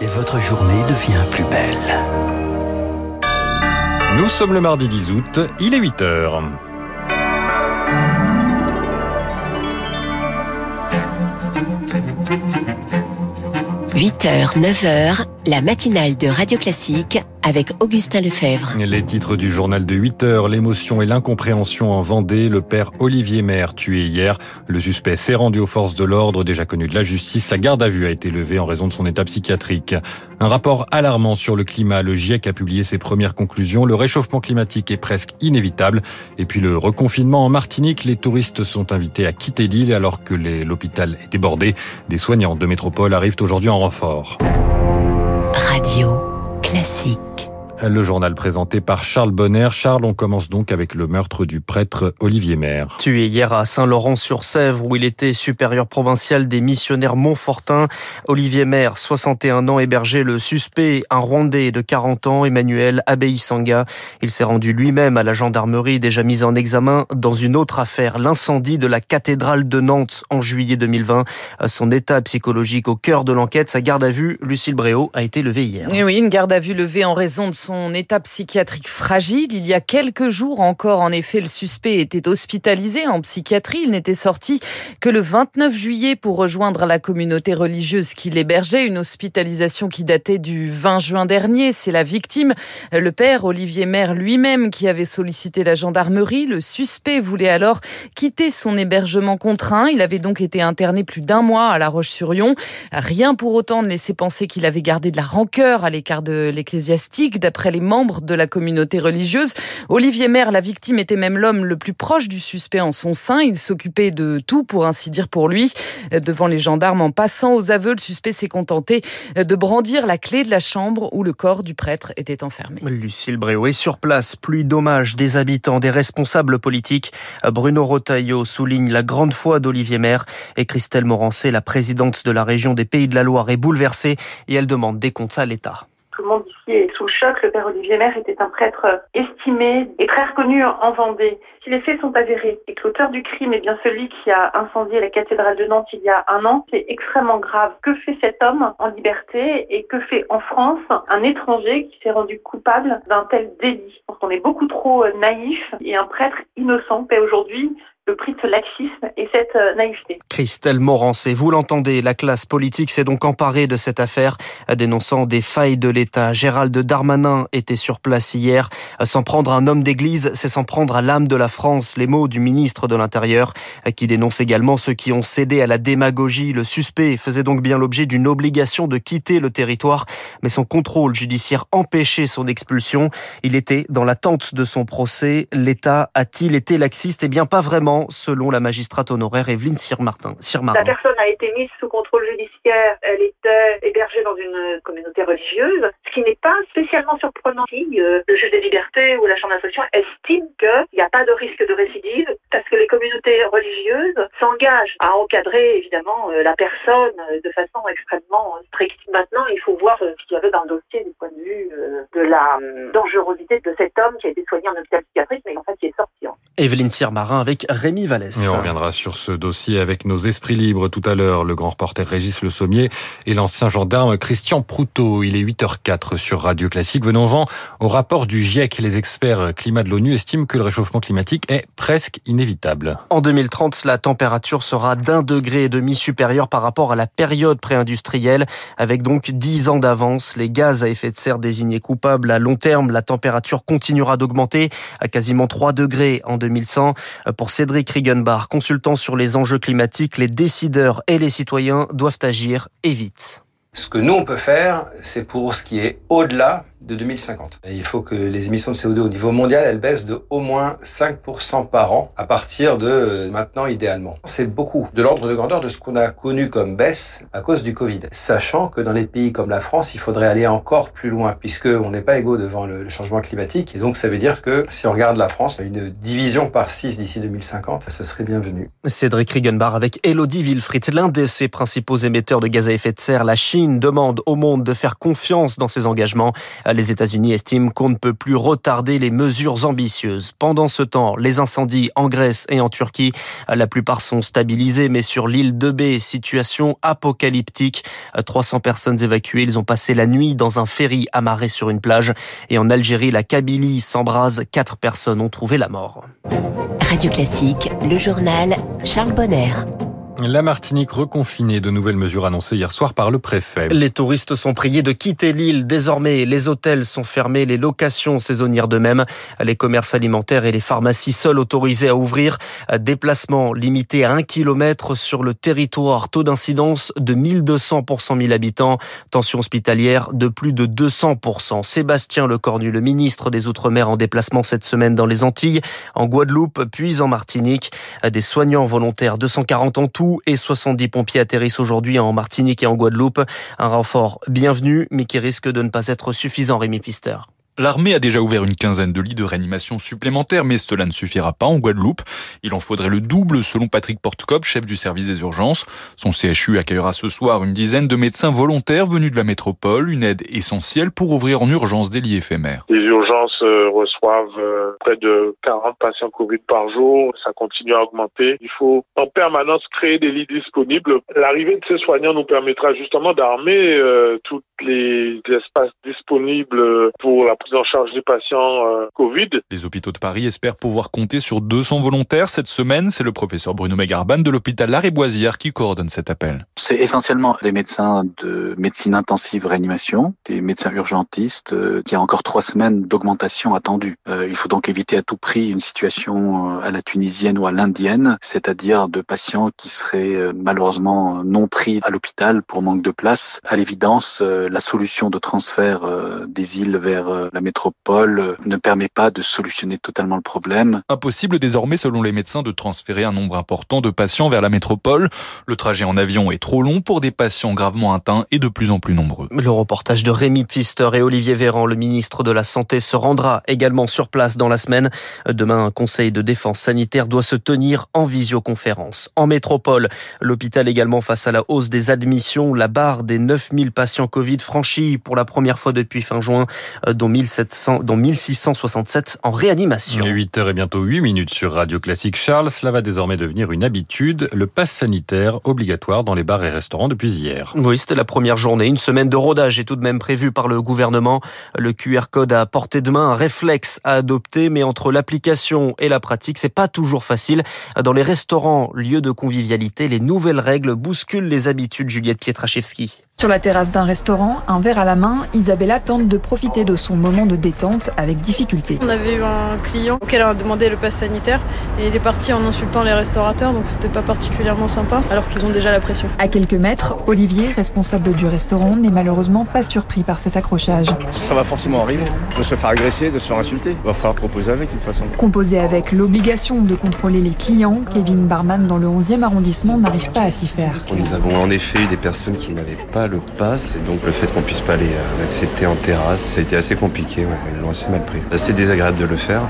et votre journée devient plus belle. Nous sommes le mardi 10 août, il est 8 heures. 8h, 9h, la matinale de Radio Classique avec Augustin Lefebvre. Les titres du journal de 8 heures, l'émotion et l'incompréhension en Vendée. Le père Olivier Maire tué hier. Le suspect s'est rendu aux forces de l'ordre, déjà connu de la justice. Sa garde à vue a été levée en raison de son état psychiatrique. Un rapport alarmant sur le climat. Le GIEC a publié ses premières conclusions. Le réchauffement climatique est presque inévitable. Et puis le reconfinement en Martinique. Les touristes sont invités à quitter l'île alors que l'hôpital est débordé. Des soignants de métropole arrivent aujourd'hui en renfort. Radio classique. Le journal présenté par Charles Bonner. Charles, on commence donc avec le meurtre du prêtre Olivier Maire. Tué hier à Saint-Laurent-sur-Sèvre où il était supérieur provincial des missionnaires Montfortin. Olivier Maire, 61 ans, hébergé le suspect, un Rwandais de 40 ans, Emmanuel Abeisanga. Il s'est rendu lui-même à la gendarmerie déjà mise en examen dans une autre affaire, l'incendie de la cathédrale de Nantes en juillet 2020. Son état psychologique au cœur de l'enquête, sa garde à vue, Lucille Bréau, a été levée hier. Et oui, une garde à vue levée en raison de son état psychiatrique fragile. Il y a quelques jours encore, en effet, le suspect était hospitalisé en psychiatrie. Il n'était sorti que le 29 juillet pour rejoindre la communauté religieuse qui l'hébergeait. Une hospitalisation qui datait du 20 juin dernier. C'est la victime, le père Olivier Maire lui-même, qui avait sollicité la gendarmerie. Le suspect voulait alors quitter son hébergement contraint. Il avait donc été interné plus d'un mois à La Roche-sur-Yon. Rien pour autant ne laissait penser qu'il avait gardé de la rancœur à l'écart de l'ecclésiastique les membres de la communauté religieuse. Olivier Maire, la victime, était même l'homme le plus proche du suspect en son sein. Il s'occupait de tout, pour ainsi dire, pour lui. Devant les gendarmes, en passant aux aveux, le suspect s'est contenté de brandir la clé de la chambre où le corps du prêtre était enfermé. Lucille Bréau est sur place. Pluie d'hommages des habitants, des responsables politiques. Bruno Rotaillot souligne la grande foi d'Olivier Maire et Christelle Morancé, la présidente de la région des Pays de la Loire, est bouleversée et elle demande des comptes à l'État tout le monde ici est Le père Olivier Maire était un prêtre estimé et très reconnu en Vendée. Si les faits sont avérés et que l'auteur du crime est bien celui qui a incendié la cathédrale de Nantes il y a un an, c'est extrêmement grave. Que fait cet homme en liberté et que fait en France un étranger qui s'est rendu coupable d'un tel délit? Je pense qu'on est beaucoup trop naïf et un prêtre innocent paie aujourd'hui le prix de ce laxisme et cette naïveté. Christelle Morancé, vous l'entendez, la classe politique s'est donc emparée de cette affaire, dénonçant des failles de l'État. Gérald Darmanin était sur place hier. S'en prendre un homme d'église, c'est s'en prendre à l'âme de la France. Les mots du ministre de l'Intérieur, qui dénonce également ceux qui ont cédé à la démagogie. Le suspect faisait donc bien l'objet d'une obligation de quitter le territoire, mais son contrôle judiciaire empêchait son expulsion. Il était dans l'attente de son procès. L'État a-t-il été laxiste? Eh bien, pas vraiment selon la magistrate honoraire Evelyne Sirmartin. La personne a été mise sous contrôle judiciaire, elle était hébergée dans une communauté religieuse, ce qui n'est pas spécialement surprenant si euh, le juge des libertés ou la chambre d'instruction estime qu'il n'y a pas de risque de récidive parce que les communautés religieuses s'engagent à encadrer évidemment euh, la personne de façon extrêmement stricte. Maintenant, il faut voir euh, ce qu'il y avait dans le dossier du point de vue de la dangerosité de cet homme qui a été soigné en hôpital psychiatrique mais en fait qui est sorti. Evelyne Sirmarin avec Rémi Vallès. Et on reviendra sur ce dossier avec nos esprits libres tout à l'heure, le grand reporter Régis Le Sommier et l'ancien gendarme Christian Proutot. Il est 8h04 sur Radio Classique. Venons-en au rapport du GIEC. Les experts climat de l'ONU estiment que le réchauffement climatique est presque inévitable. En 2030, la température sera d'un degré et demi supérieure par rapport à la période pré-industrielle, avec donc 10 ans d'avance. Les gaz à effet de serre désignés coupables à long terme, la température continuera d'augmenter à quasiment 3 degrés en 2100. Pour Cédric Riegenbach, consultant sur les enjeux climatiques, les décideurs et les citoyens doivent agir et vite. Ce que nous, on peut faire, c'est pour ce qui est au-delà de 2050. Et il faut que les émissions de CO2 au niveau mondial, elles baissent de au moins 5% par an à partir de maintenant idéalement. C'est beaucoup, de l'ordre de grandeur de ce qu'on a connu comme baisse à cause du Covid. Sachant que dans les pays comme la France, il faudrait aller encore plus loin puisque on n'est pas égaux devant le changement climatique. Et donc ça veut dire que si on regarde la France, une division par 6 d'ici 2050, ce serait bienvenu. Cédric Riegenbach avec Elodie Wilfried, l'un de ses principaux émetteurs de gaz à effet de serre. La Chine demande au monde de faire confiance dans ses engagements. Les États-Unis estiment qu'on ne peut plus retarder les mesures ambitieuses. Pendant ce temps, les incendies en Grèce et en Turquie, la plupart sont stabilisés, mais sur l'île de B, situation apocalyptique. 300 personnes évacuées, ils ont passé la nuit dans un ferry amarré sur une plage. Et en Algérie, la Kabylie s'embrase, quatre personnes ont trouvé la mort. Radio Classique, le journal Charles Bonner. La Martinique reconfinée, de nouvelles mesures annoncées hier soir par le préfet. Les touristes sont priés de quitter l'île. Désormais, les hôtels sont fermés, les locations saisonnières de même. Les commerces alimentaires et les pharmacies seuls autorisés à ouvrir. Déplacement limité à un kilomètre sur le territoire. Taux d'incidence de 1200 pour 100 000 habitants. Tension hospitalière de plus de 200% Sébastien Lecornu, le ministre des Outre-mer en déplacement cette semaine dans les Antilles, en Guadeloupe, puis en Martinique. Des soignants volontaires, 240 en tout et 70 pompiers atterrissent aujourd'hui en Martinique et en Guadeloupe. Un renfort bienvenu, mais qui risque de ne pas être suffisant, Rémi Pfister. L'armée a déjà ouvert une quinzaine de lits de réanimation supplémentaires, mais cela ne suffira pas en Guadeloupe. Il en faudrait le double selon Patrick Portcop, chef du service des urgences. Son CHU accueillera ce soir une dizaine de médecins volontaires venus de la métropole, une aide essentielle pour ouvrir en urgence des lits éphémères. Les urgences euh, reçoivent euh, près de 40 patients Covid par jour. Ça continue à augmenter. Il faut en permanence créer des lits disponibles. L'arrivée de ces soignants nous permettra justement d'armer euh, tous les espaces disponibles pour la en charge des patients euh, Covid. Les hôpitaux de Paris espèrent pouvoir compter sur 200 volontaires cette semaine. C'est le professeur Bruno Megarban de l'hôpital Lariboisière qui coordonne cet appel. C'est essentiellement des médecins de médecine intensive réanimation, des médecins urgentistes, euh, qui a encore trois semaines d'augmentation attendue. Euh, il faut donc éviter à tout prix une situation à la tunisienne ou à l'indienne, c'est-à-dire de patients qui seraient malheureusement non pris à l'hôpital pour manque de place. À l'évidence, la solution de transfert des îles vers la métropole ne permet pas de solutionner totalement le problème. Impossible désormais, selon les médecins, de transférer un nombre important de patients vers la métropole. Le trajet en avion est trop long pour des patients gravement atteints et de plus en plus nombreux. Le reportage de Rémi Pfister et Olivier Véran, le ministre de la Santé, se rendra également sur place dans la semaine. Demain, un conseil de défense sanitaire doit se tenir en visioconférence. En métropole, l'hôpital également face à la hausse des admissions, la barre des 9000 patients Covid franchie pour la première fois depuis fin juin, dont 1000 1700, dont 1667 en réanimation. 8h et bientôt 8 minutes sur Radio Classique. Charles, cela va désormais devenir une habitude, le pass sanitaire obligatoire dans les bars et restaurants depuis hier. Oui, c'était la première journée. Une semaine de rodage est tout de même prévue par le gouvernement. Le QR code à portée de main, un réflexe à adopter, mais entre l'application et la pratique, c'est pas toujours facile. Dans les restaurants, lieux de convivialité, les nouvelles règles bousculent les habitudes, Juliette Pietraszewski. Sur la terrasse d'un restaurant, un verre à la main, Isabella tente de profiter de son moment de détente avec difficulté. On avait eu un client auquel on a demandé le pass sanitaire et il est parti en insultant les restaurateurs, donc c'était pas particulièrement sympa, alors qu'ils ont déjà la pression. À quelques mètres, Olivier, responsable du restaurant, n'est malheureusement pas surpris par cet accrochage. Ça va forcément arriver, de se faire agresser, de se faire insulter. Il va falloir composer avec, de toute façon. Composer avec l'obligation de contrôler les clients, Kevin Barman, dans le 11e arrondissement, n'arrive pas à s'y faire. Nous avons en effet eu des personnes qui n'avaient pas le passe et donc le fait qu'on puisse pas les euh, accepter en terrasse, ça a été assez compliqué, ouais, ils l'ont assez mal pris. C'est assez désagréable de le faire,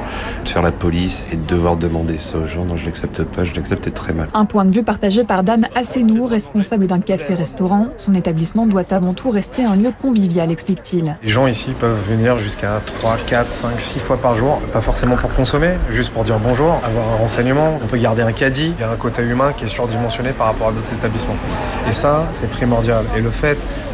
de faire la police et de devoir demander ça aux gens, non je l'accepte pas, je l'accepte très mal. Un point de vue partagé par Dan Assenou, responsable d'un café-restaurant. Son établissement doit avant tout rester un lieu convivial, explique-t-il. Les gens ici peuvent venir jusqu'à 3, 4, 5, 6 fois par jour, pas forcément pour consommer, juste pour dire bonjour, avoir un renseignement, on peut garder un caddie, il y a un quota humain qui est surdimensionné par rapport à d'autres établissements. Et ça, c'est primordial. Et le fait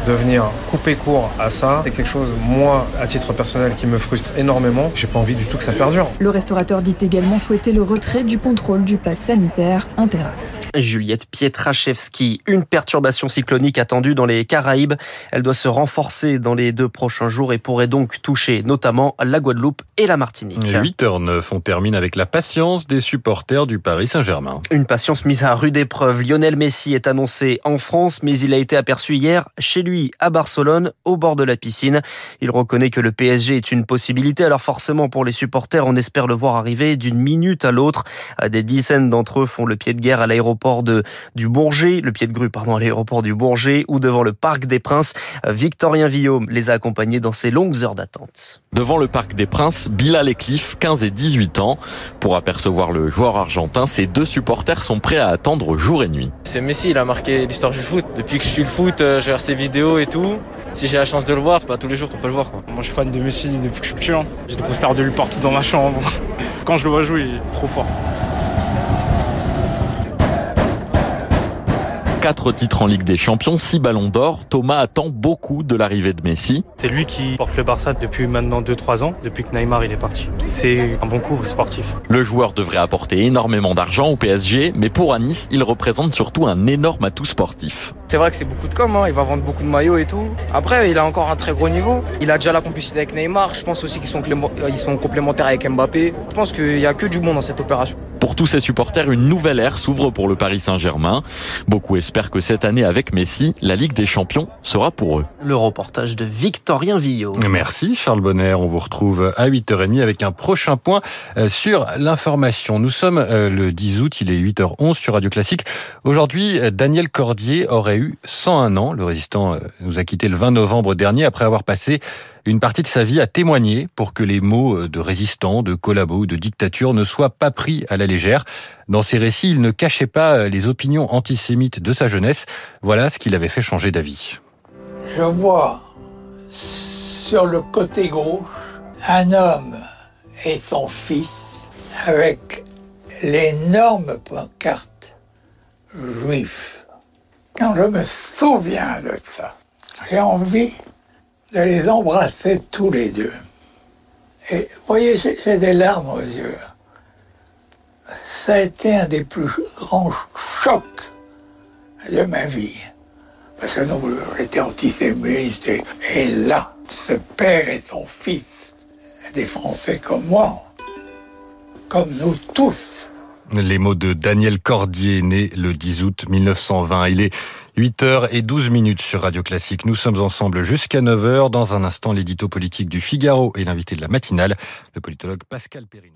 de venir couper court à ça, c'est quelque chose, moi, à titre personnel, qui me frustre énormément. J'ai pas envie du tout que ça perdure. Le restaurateur dit également souhaiter le retrait du contrôle du pass sanitaire en terrasse. Juliette Pietraszewski, une perturbation cyclonique attendue dans les Caraïbes. Elle doit se renforcer dans les deux prochains jours et pourrait donc toucher notamment la Guadeloupe et la Martinique. 8h09, on termine avec la patience des supporters du Paris Saint-Germain. Une patience mise à rude épreuve. Lionel Messi est annoncé en France, mais il a été aperçu hier chez lui à Barcelone, au bord de la piscine. Il reconnaît que le PSG est une possibilité, alors forcément pour les supporters, on espère le voir arriver d'une minute à l'autre. Des dizaines d'entre eux font le pied de guerre à l'aéroport de, du Bourget, le pied de grue, pardon, à l'aéroport du Bourget ou devant le Parc des Princes. Victorien Villaume les a accompagnés dans ces longues heures d'attente. Devant le Parc des Princes, Bilal et Cliff, 15 et 18 ans. Pour apercevoir le joueur argentin, ces deux supporters sont prêts à attendre jour et nuit. C'est Messi, il a marqué l'histoire du foot. Depuis que je suis le foot, regarde ses vidéos et tout. Si j'ai la chance de le voir, c'est pas tous les jours qu'on peut le voir. Moi je suis fan de Messi depuis que je suis petit. J'ai des posters de lui partout dans ma chambre. Quand je le vois jouer, il est trop fort. Quatre titres en Ligue des Champions, six ballons d'or. Thomas attend beaucoup de l'arrivée de Messi. C'est lui qui porte le Barça depuis maintenant 2-3 ans, depuis que Neymar il est parti. C'est un bon coup sportif. Le joueur devrait apporter énormément d'argent au PSG, mais pour Nice, il représente surtout un énorme atout sportif. C'est vrai que c'est beaucoup de com, hein. il va vendre beaucoup de maillots et tout. Après, il a encore un très gros niveau. Il a déjà la complicité avec Neymar. Je pense aussi qu'ils sont, ils sont complémentaires avec Mbappé. Je pense qu'il n'y a que du bon dans cette opération. Pour tous ses supporters, une nouvelle ère s'ouvre pour le Paris Saint-Germain. Beaucoup espèrent que cette année, avec Messi, la Ligue des Champions sera pour eux. Le reportage de Victorien Villot. Merci Charles Bonner. On vous retrouve à 8h30 avec un prochain point euh, sur l'information. Nous sommes euh, le 10 août, il est 8h11 sur Radio Classique. Aujourd'hui, euh, Daniel Cordier aurait eu 101 ans. Le résistant nous a quitté le 20 novembre dernier après avoir passé une partie de sa vie à témoigner pour que les mots de résistant, de collabo ou de dictature ne soient pas pris à la légère. Dans ses récits, il ne cachait pas les opinions antisémites de sa jeunesse. Voilà ce qui l'avait fait changer d'avis. Je vois sur le côté gauche un homme et son fils avec l'énorme pancarte juif. Quand je me souviens de ça, j'ai envie de les embrasser tous les deux. Et vous voyez, j'ai des larmes aux yeux. Ça a été un des plus grands chocs de ma vie. Parce que nous, j'étais antisémite, et là, ce père et son fils, des Français comme moi, comme nous tous. Les mots de Daniel Cordier, né le 10 août 1920. Il est 8h12 minutes sur Radio Classique. Nous sommes ensemble jusqu'à 9h. Dans un instant, l'édito politique du Figaro et l'invité de la matinale, le politologue Pascal Perrineau.